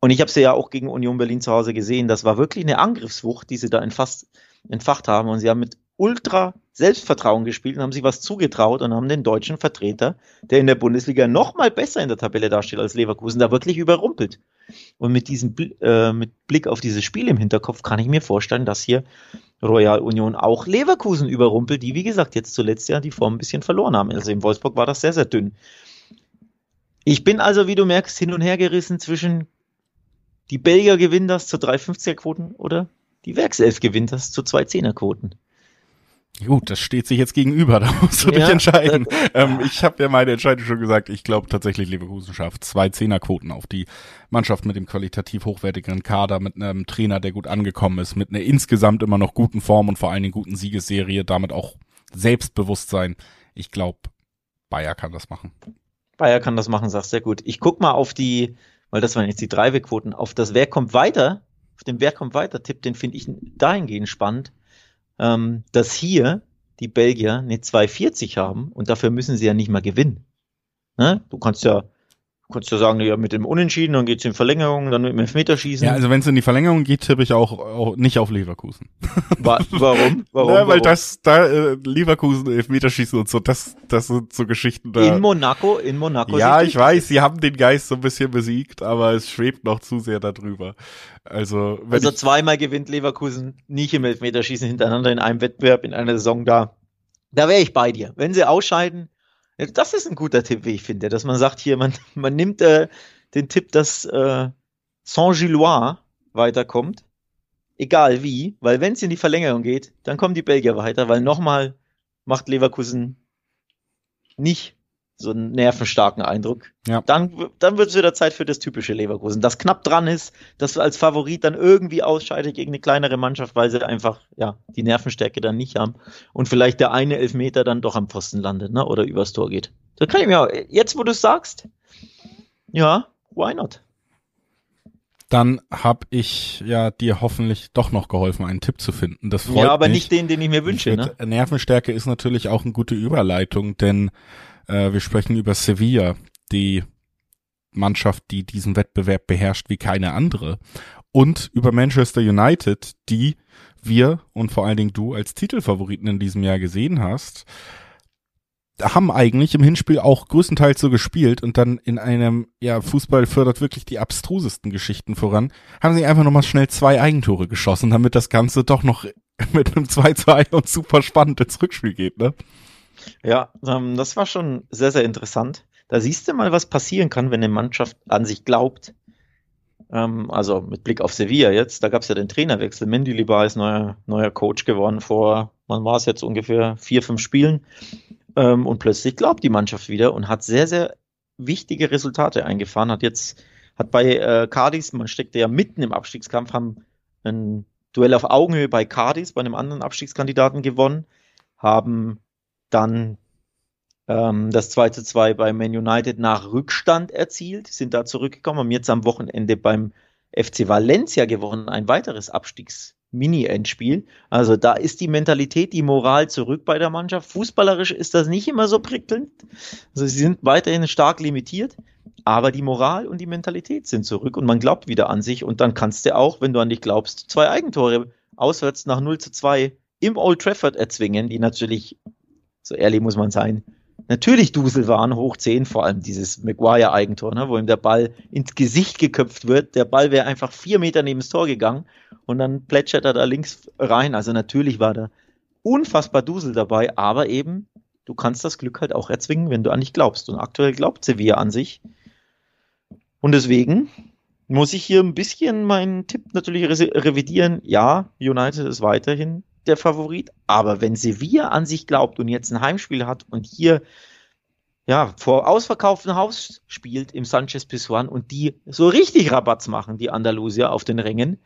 Und ich habe sie ja auch gegen Union Berlin zu Hause gesehen. Das war wirklich eine Angriffswucht, die sie da entfasst, entfacht haben. Und sie haben mit ultra Selbstvertrauen gespielt und haben sich was zugetraut und haben den deutschen Vertreter, der in der Bundesliga noch mal besser in der Tabelle dasteht als Leverkusen, da wirklich überrumpelt. Und mit diesem äh, mit Blick auf dieses Spiel im Hinterkopf kann ich mir vorstellen, dass hier Royal Union auch Leverkusen überrumpelt, die wie gesagt jetzt zuletzt ja die Form ein bisschen verloren haben. Also in Wolfsburg war das sehr sehr dünn. Ich bin also, wie du merkst, hin und her gerissen zwischen die Belgier gewinnen das zu 3,50er Quoten oder die Werkself gewinnt das zu 2,10er Quoten. Gut, das steht sich jetzt gegenüber, da musst du ja, dich entscheiden. Ähm, ich habe ja meine Entscheidung schon gesagt, ich glaube tatsächlich Leverkusen schafft zwei Zehnerquoten auf die Mannschaft mit dem qualitativ hochwertigeren Kader, mit einem Trainer, der gut angekommen ist, mit einer insgesamt immer noch guten Form und vor allen Dingen guten Siegesserie, damit auch Selbstbewusstsein. Ich glaube, Bayer kann das machen. Bayer kann das machen, sagst sehr gut. Ich guck mal auf die, weil das waren jetzt die Dreiwegquoten, auf das Wer kommt weiter, auf den Wer kommt weiter Tipp, den finde ich dahingehend spannend ähm, dass hier die Belgier eine 240 haben und dafür müssen sie ja nicht mal gewinnen. Ne? Du kannst ja kannst ja sagen, ja, mit dem Unentschieden, dann geht's in Verlängerung, dann mit dem Elfmeterschießen. Ja, also wenn es in die Verlängerung geht, tippe ich auch, auch nicht auf Leverkusen. Wa warum? Warum? Ja, weil warum? das, da, äh, Leverkusen, Elfmeterschießen und so, das, das sind so Geschichten da. In Monaco, in Monaco. Ja, ich weiß, sie haben den Geist so ein bisschen besiegt, aber es schwebt noch zu sehr darüber. Also, wenn Also zweimal gewinnt Leverkusen nicht im Elfmeterschießen hintereinander in einem Wettbewerb in einer Saison da. Da wäre ich bei dir. Wenn sie ausscheiden, das ist ein guter Tipp, wie ich finde, dass man sagt hier, man, man nimmt äh, den Tipp, dass äh, Saint-Gillois weiterkommt, egal wie, weil wenn es in die Verlängerung geht, dann kommen die Belgier weiter, weil nochmal macht Leverkusen nicht so einen nervenstarken Eindruck. Ja. Dann, dann wird es wieder Zeit für das typische Leverkusen, das knapp dran ist, dass du als Favorit dann irgendwie ausscheidet gegen eine kleinere Mannschaft, weil sie einfach ja die Nervenstärke dann nicht haben und vielleicht der eine Elfmeter dann doch am Pfosten landet, ne, oder übers Tor geht. Das kann ich mir auch, jetzt wo du sagst, ja, why not? Dann habe ich ja dir hoffentlich doch noch geholfen, einen Tipp zu finden. Das freut ja, aber mich. nicht den, den ich mir wünsche. Ich ne? Nervenstärke ist natürlich auch eine gute Überleitung, denn äh, wir sprechen über Sevilla, die Mannschaft, die diesen Wettbewerb beherrscht wie keine andere. Und über Manchester United, die wir und vor allen Dingen du als Titelfavoriten in diesem Jahr gesehen hast, haben eigentlich im Hinspiel auch größtenteils so gespielt und dann in einem, ja, Fußball fördert wirklich die abstrusesten Geschichten voran, haben sie einfach nochmal schnell zwei Eigentore geschossen, damit das Ganze doch noch mit einem 2-2 und super spannend ins Rückspiel geht, ne? Ja, ähm, das war schon sehr, sehr interessant. Da siehst du mal, was passieren kann, wenn eine Mannschaft an sich glaubt. Ähm, also mit Blick auf Sevilla jetzt, da gab es ja den Trainerwechsel. Mendy Libar ist neuer, neuer Coach geworden vor, wann war es jetzt ungefähr, vier, fünf Spielen. Ähm, und plötzlich glaubt die Mannschaft wieder und hat sehr, sehr wichtige Resultate eingefahren. Hat jetzt, hat bei äh, Cardis, man steckte ja mitten im Abstiegskampf, haben ein Duell auf Augenhöhe bei Cardis, bei einem anderen Abstiegskandidaten gewonnen, haben dann ähm, das 2 zu 2 bei Man United nach Rückstand erzielt, sind da zurückgekommen, haben jetzt am Wochenende beim FC Valencia gewonnen, ein weiteres Abstiegs- Mini-Endspiel. Also da ist die Mentalität, die Moral zurück bei der Mannschaft. Fußballerisch ist das nicht immer so prickelnd. Also sie sind weiterhin stark limitiert, aber die Moral und die Mentalität sind zurück und man glaubt wieder an sich und dann kannst du auch, wenn du an dich glaubst, zwei Eigentore auswärts nach 0 zu 2 im Old Trafford erzwingen, die natürlich, so ehrlich muss man sein, natürlich Dusel waren, hoch 10, vor allem dieses Maguire-Eigentor, ne, wo ihm der Ball ins Gesicht geköpft wird. Der Ball wäre einfach vier Meter neben das Tor gegangen und dann plätschert er da links rein. Also natürlich war da unfassbar Dusel dabei, aber eben, du kannst das Glück halt auch erzwingen, wenn du an dich glaubst. Und aktuell glaubt Sevilla an sich. Und deswegen muss ich hier ein bisschen meinen Tipp natürlich revidieren. Ja, United ist weiterhin der Favorit, aber wenn Sevilla an sich glaubt und jetzt ein Heimspiel hat und hier ja, vor ausverkauftem Haus spielt im Sanchez Pizjuan und die so richtig Rabatz machen, die Andalusier auf den Rängen,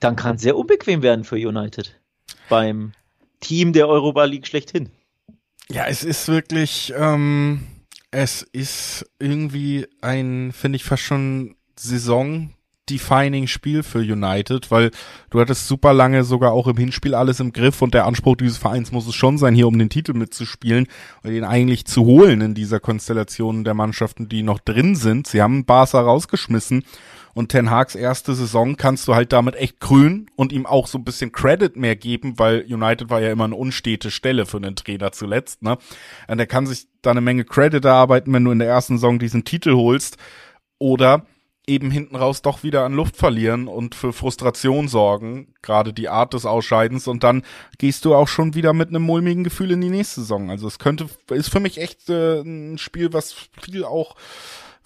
dann kann es sehr unbequem werden für United beim Team der Europa League schlechthin. Ja, es ist wirklich, ähm, es ist irgendwie ein, finde ich fast schon Saison defining Spiel für United, weil du hattest super lange sogar auch im Hinspiel alles im Griff und der Anspruch dieses Vereins muss es schon sein, hier um den Titel mitzuspielen und ihn eigentlich zu holen in dieser Konstellation der Mannschaften, die noch drin sind. Sie haben Barca rausgeschmissen und Ten Hags erste Saison kannst du halt damit echt grün und ihm auch so ein bisschen Credit mehr geben, weil United war ja immer eine unstete Stelle für einen Trainer zuletzt, ne? Und er kann sich da eine Menge Credit erarbeiten, wenn du in der ersten Saison diesen Titel holst oder eben hinten raus doch wieder an Luft verlieren und für Frustration sorgen, gerade die Art des Ausscheidens und dann gehst du auch schon wieder mit einem mulmigen Gefühl in die nächste Saison. Also es könnte, ist für mich echt äh, ein Spiel, was viel auch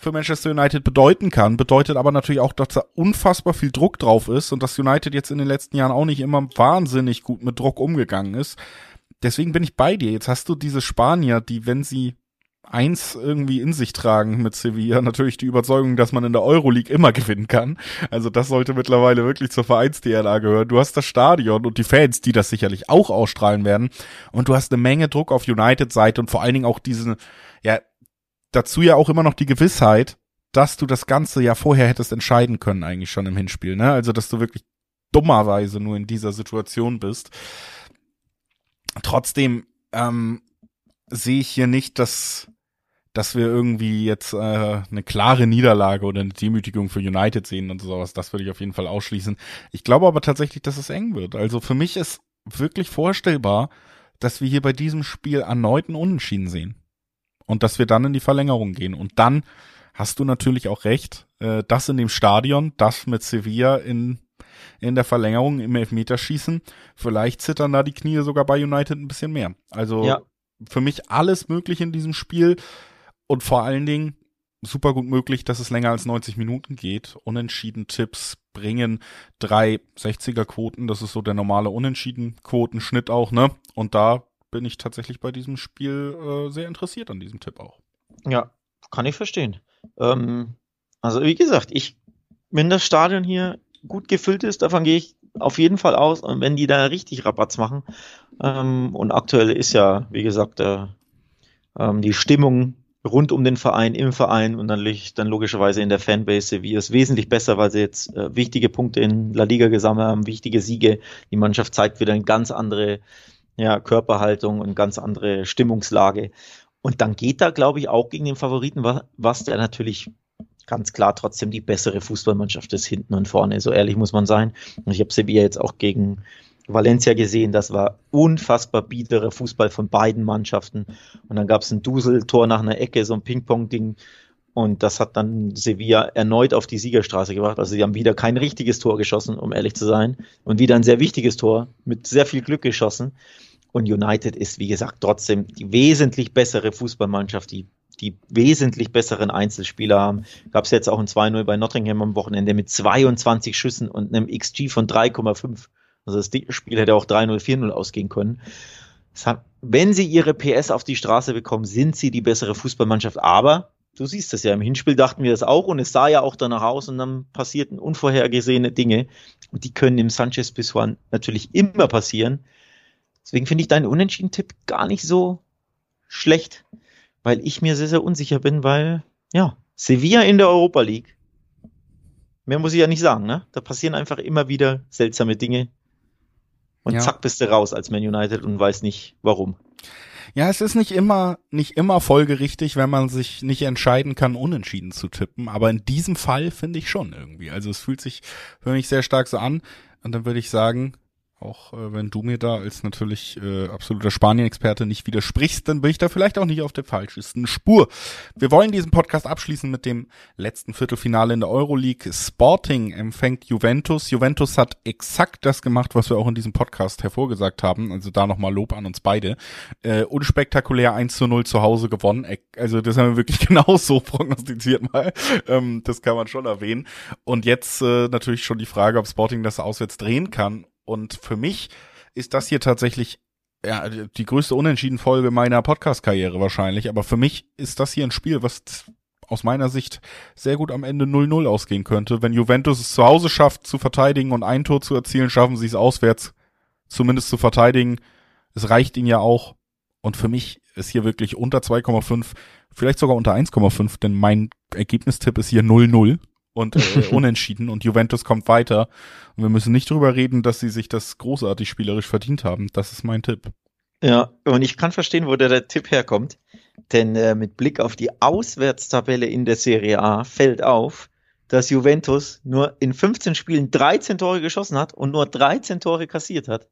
für Manchester United bedeuten kann, bedeutet aber natürlich auch, dass da unfassbar viel Druck drauf ist und dass United jetzt in den letzten Jahren auch nicht immer wahnsinnig gut mit Druck umgegangen ist. Deswegen bin ich bei dir. Jetzt hast du diese Spanier, die, wenn sie eins irgendwie in sich tragen mit Sevilla. Natürlich die Überzeugung, dass man in der Euroleague immer gewinnen kann. Also das sollte mittlerweile wirklich zur Vereins-DNA gehören. Du hast das Stadion und die Fans, die das sicherlich auch ausstrahlen werden. Und du hast eine Menge Druck auf United-Seite und vor allen Dingen auch diesen, ja, dazu ja auch immer noch die Gewissheit, dass du das Ganze ja vorher hättest entscheiden können eigentlich schon im Hinspiel, ne? Also, dass du wirklich dummerweise nur in dieser Situation bist. Trotzdem ähm, sehe ich hier nicht, dass dass wir irgendwie jetzt äh, eine klare Niederlage oder eine Demütigung für United sehen und sowas. Das würde ich auf jeden Fall ausschließen. Ich glaube aber tatsächlich, dass es eng wird. Also für mich ist wirklich vorstellbar, dass wir hier bei diesem Spiel erneut einen Unentschieden sehen. Und dass wir dann in die Verlängerung gehen. Und dann hast du natürlich auch recht, äh, das in dem Stadion, das mit Sevilla in, in der Verlängerung im Elfmeterschießen, vielleicht zittern da die Knie sogar bei United ein bisschen mehr. Also ja. Für mich alles möglich in diesem Spiel. Und vor allen Dingen super gut möglich, dass es länger als 90 Minuten geht. Unentschieden Tipps bringen drei 60er Quoten. Das ist so der normale Unentschieden Quotenschnitt auch, ne? Und da bin ich tatsächlich bei diesem Spiel äh, sehr interessiert an diesem Tipp auch. Ja, kann ich verstehen. Ähm, also wie gesagt, ich, wenn das Stadion hier gut gefüllt ist, davon gehe ich auf jeden Fall aus. Und wenn die da richtig Rabatz machen, ähm, und aktuell ist ja, wie gesagt, äh, ähm, die Stimmung rund um den Verein, im Verein und dann, dann logischerweise in der Fanbase wie es wesentlich besser, weil sie jetzt äh, wichtige Punkte in La Liga gesammelt haben, wichtige Siege. Die Mannschaft zeigt wieder eine ganz andere ja, Körperhaltung und ganz andere Stimmungslage. Und dann geht da, glaube ich, auch gegen den Favoriten, was, was der natürlich ganz klar trotzdem die bessere Fußballmannschaft ist, hinten und vorne. So ehrlich muss man sein. Und ich habe Sevilla jetzt auch gegen Valencia gesehen, das war unfassbar biederer Fußball von beiden Mannschaften. Und dann gab es ein Dusel-Tor nach einer Ecke, so ein Ping-Pong-Ding. Und das hat dann Sevilla erneut auf die Siegerstraße gebracht. Also sie haben wieder kein richtiges Tor geschossen, um ehrlich zu sein. Und wieder ein sehr wichtiges Tor mit sehr viel Glück geschossen. Und United ist, wie gesagt, trotzdem die wesentlich bessere Fußballmannschaft, die die wesentlich besseren Einzelspieler haben. Gab es jetzt auch ein 2-0 bei Nottingham am Wochenende mit 22 Schüssen und einem XG von 3,5. Also das Spiel hätte auch 3-0, 4-0 ausgehen können. Hat, wenn sie ihre PS auf die Straße bekommen, sind sie die bessere Fußballmannschaft. Aber du siehst das ja, im Hinspiel dachten wir das auch und es sah ja auch danach aus und dann passierten unvorhergesehene Dinge. Und die können im Sanchez Pizjuan natürlich immer passieren. Deswegen finde ich deinen Unentschieden-Tipp gar nicht so schlecht. Weil ich mir sehr, sehr unsicher bin, weil, ja, Sevilla in der Europa League. Mehr muss ich ja nicht sagen, ne? Da passieren einfach immer wieder seltsame Dinge. Und ja. zack, bist du raus als Man United und weiß nicht warum. Ja, es ist nicht immer, nicht immer folgerichtig, wenn man sich nicht entscheiden kann, unentschieden zu tippen. Aber in diesem Fall finde ich schon irgendwie. Also es fühlt sich für mich sehr stark so an. Und dann würde ich sagen, auch äh, wenn du mir da als natürlich äh, absoluter Spanien-Experte nicht widersprichst, dann bin ich da vielleicht auch nicht auf der falschesten Spur. Wir wollen diesen Podcast abschließen mit dem letzten Viertelfinale in der Euroleague. Sporting empfängt Juventus. Juventus hat exakt das gemacht, was wir auch in diesem Podcast hervorgesagt haben. Also da nochmal Lob an uns beide. Äh, unspektakulär 1 zu 0 zu Hause gewonnen. Also das haben wir wirklich genau so prognostiziert mal. Ähm, das kann man schon erwähnen. Und jetzt äh, natürlich schon die Frage, ob Sporting das auswärts drehen kann. Und für mich ist das hier tatsächlich ja, die größte Unentschieden-Folge meiner Podcast-Karriere wahrscheinlich. Aber für mich ist das hier ein Spiel, was aus meiner Sicht sehr gut am Ende 0-0 ausgehen könnte. Wenn Juventus es zu Hause schafft, zu verteidigen und ein Tor zu erzielen, schaffen sie es auswärts zumindest zu verteidigen. Es reicht ihnen ja auch. Und für mich ist hier wirklich unter 2,5, vielleicht sogar unter 1,5, denn mein Ergebnistipp ist hier 0-0 und äh, unentschieden und Juventus kommt weiter. Und wir müssen nicht drüber reden, dass sie sich das großartig spielerisch verdient haben. Das ist mein Tipp. Ja, und ich kann verstehen, wo der, der Tipp herkommt. Denn äh, mit Blick auf die Auswärtstabelle in der Serie A fällt auf, dass Juventus nur in 15 Spielen 13 Tore geschossen hat und nur 13 Tore kassiert hat.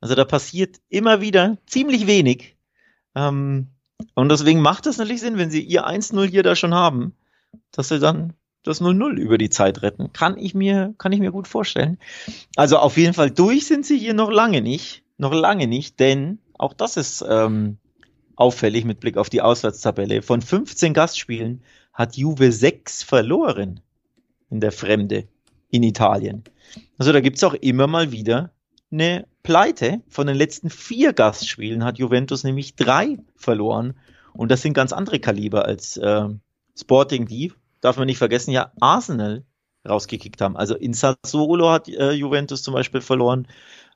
Also da passiert immer wieder ziemlich wenig. Ähm, und deswegen macht es natürlich Sinn, wenn sie ihr 1-0 hier da schon haben, dass sie dann das 0-0 über die Zeit retten. Kann ich mir, kann ich mir gut vorstellen. Also auf jeden Fall durch sind sie hier noch lange nicht. Noch lange nicht, denn auch das ist ähm, auffällig mit Blick auf die Auswärtstabelle. Von 15 Gastspielen hat Juve 6 verloren in der Fremde in Italien. Also da gibt's auch immer mal wieder eine Pleite. Von den letzten vier Gastspielen hat Juventus nämlich drei verloren. Und das sind ganz andere Kaliber als äh, Sporting, die darf man nicht vergessen, ja Arsenal rausgekickt haben. Also in Sassuolo hat äh, Juventus zum Beispiel verloren,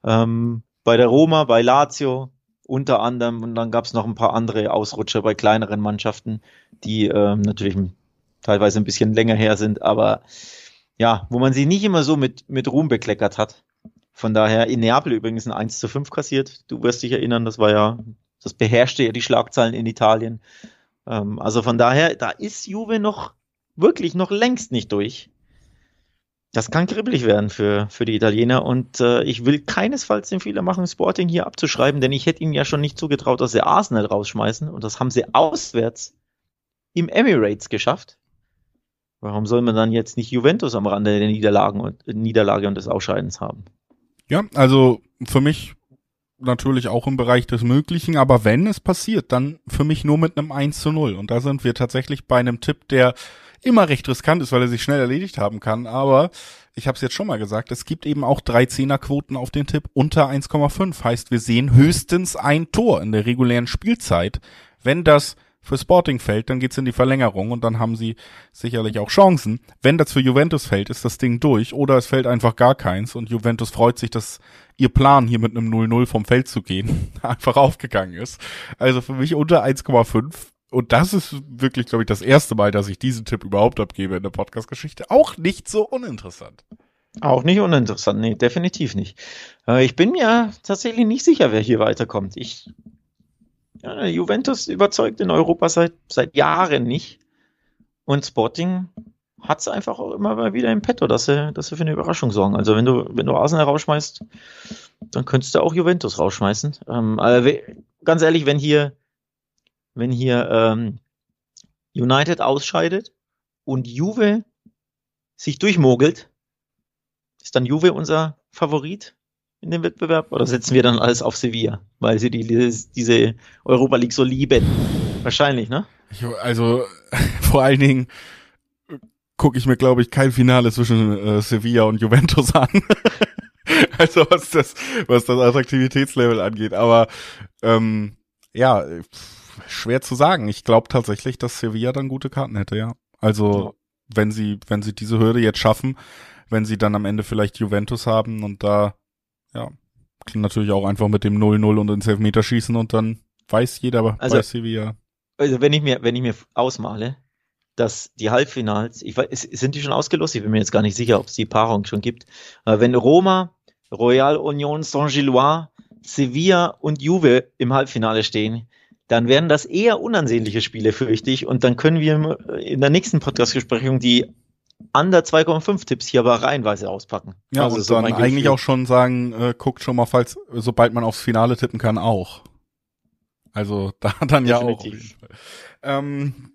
ähm, bei der Roma, bei Lazio unter anderem und dann gab es noch ein paar andere Ausrutscher bei kleineren Mannschaften, die ähm, natürlich teilweise ein bisschen länger her sind, aber ja, wo man sie nicht immer so mit, mit Ruhm bekleckert hat. Von daher in Neapel übrigens ein 1 zu 5 kassiert. Du wirst dich erinnern, das war ja, das beherrschte ja die Schlagzeilen in Italien. Ähm, also von daher, da ist Juve noch wirklich noch längst nicht durch. Das kann kribbelig werden für, für die Italiener und äh, ich will keinesfalls den Fehler machen, Sporting hier abzuschreiben, denn ich hätte ihnen ja schon nicht zugetraut, dass sie Arsenal rausschmeißen und das haben sie auswärts im Emirates geschafft. Warum soll man dann jetzt nicht Juventus am Rande der Niederlagen und, Niederlage und des Ausscheidens haben? Ja, also für mich natürlich auch im Bereich des Möglichen, aber wenn es passiert, dann für mich nur mit einem 1 zu 0. Und da sind wir tatsächlich bei einem Tipp, der immer recht riskant ist, weil er sich schnell erledigt haben kann. Aber ich habe es jetzt schon mal gesagt, es gibt eben auch drei Zehnerquoten auf den Tipp unter 1,5. Heißt, wir sehen höchstens ein Tor in der regulären Spielzeit. Wenn das für Sporting fällt, dann geht's in die Verlängerung und dann haben sie sicherlich auch Chancen. Wenn das für Juventus fällt, ist das Ding durch oder es fällt einfach gar keins und Juventus freut sich, dass ihr Plan hier mit einem 0-0 vom Feld zu gehen einfach aufgegangen ist. Also für mich unter 1,5 und das ist wirklich, glaube ich, das erste Mal, dass ich diesen Tipp überhaupt abgebe in der Podcast-Geschichte. Auch nicht so uninteressant. Auch nicht uninteressant, nee, definitiv nicht. Äh, ich bin mir tatsächlich nicht sicher, wer hier weiterkommt. Ich, ja, Juventus überzeugt in Europa seit, seit Jahren nicht. Und Sporting hat es einfach auch immer mal wieder im Petto, dass sie, dass sie für eine Überraschung sorgen. Also wenn du, wenn du Arsenal rausschmeißt, dann könntest du auch Juventus rausschmeißen. Ähm, also ganz ehrlich, wenn hier wenn hier ähm, United ausscheidet und Juve sich durchmogelt, ist dann Juve unser Favorit in dem Wettbewerb oder setzen wir dann alles auf Sevilla, weil sie die, diese Europa League so lieben? Wahrscheinlich, ne? Also vor allen Dingen gucke ich mir, glaube ich, kein Finale zwischen äh, Sevilla und Juventus an. also was das, was das Attraktivitätslevel angeht. Aber ähm, ja, pff schwer zu sagen. Ich glaube tatsächlich, dass Sevilla dann gute Karten hätte, ja. Also, ja. wenn sie, wenn sie diese Hürde jetzt schaffen, wenn sie dann am Ende vielleicht Juventus haben und da, ja, natürlich auch einfach mit dem 0-0 und ins Elfmeter schießen und dann weiß jeder also, bei Sevilla. also wenn ich mir, wenn ich mir ausmale, dass die Halbfinals, ich weiß, sind die schon ausgelost? Ich bin mir jetzt gar nicht sicher, ob es die Paarung schon gibt. Aber wenn Roma, Royal Union Saint-Gillois, Sevilla und Juve im Halbfinale stehen, dann werden das eher unansehnliche Spiele, fürchte ich. Und dann können wir in der nächsten Podcast-Besprechung die under 2,5 Tipps hier aber reihenweise auspacken. Ja, also und so dann eigentlich auch schon sagen, äh, guckt schon mal, falls, sobald man aufs Finale tippen kann, auch. Also da dann Definitiv. ja auch. Ähm,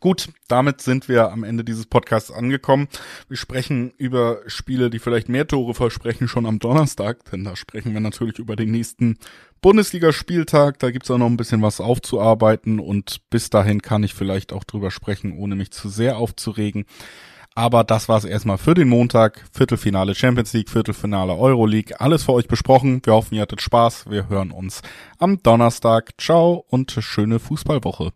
Gut, damit sind wir am Ende dieses Podcasts angekommen. Wir sprechen über Spiele, die vielleicht mehr Tore versprechen, schon am Donnerstag, denn da sprechen wir natürlich über den nächsten Bundesligaspieltag. Da gibt's auch noch ein bisschen was aufzuarbeiten und bis dahin kann ich vielleicht auch drüber sprechen, ohne mich zu sehr aufzuregen. Aber das war's erstmal für den Montag. Viertelfinale Champions League, Viertelfinale Euroleague. Alles für euch besprochen. Wir hoffen, ihr hattet Spaß. Wir hören uns am Donnerstag. Ciao und schöne Fußballwoche.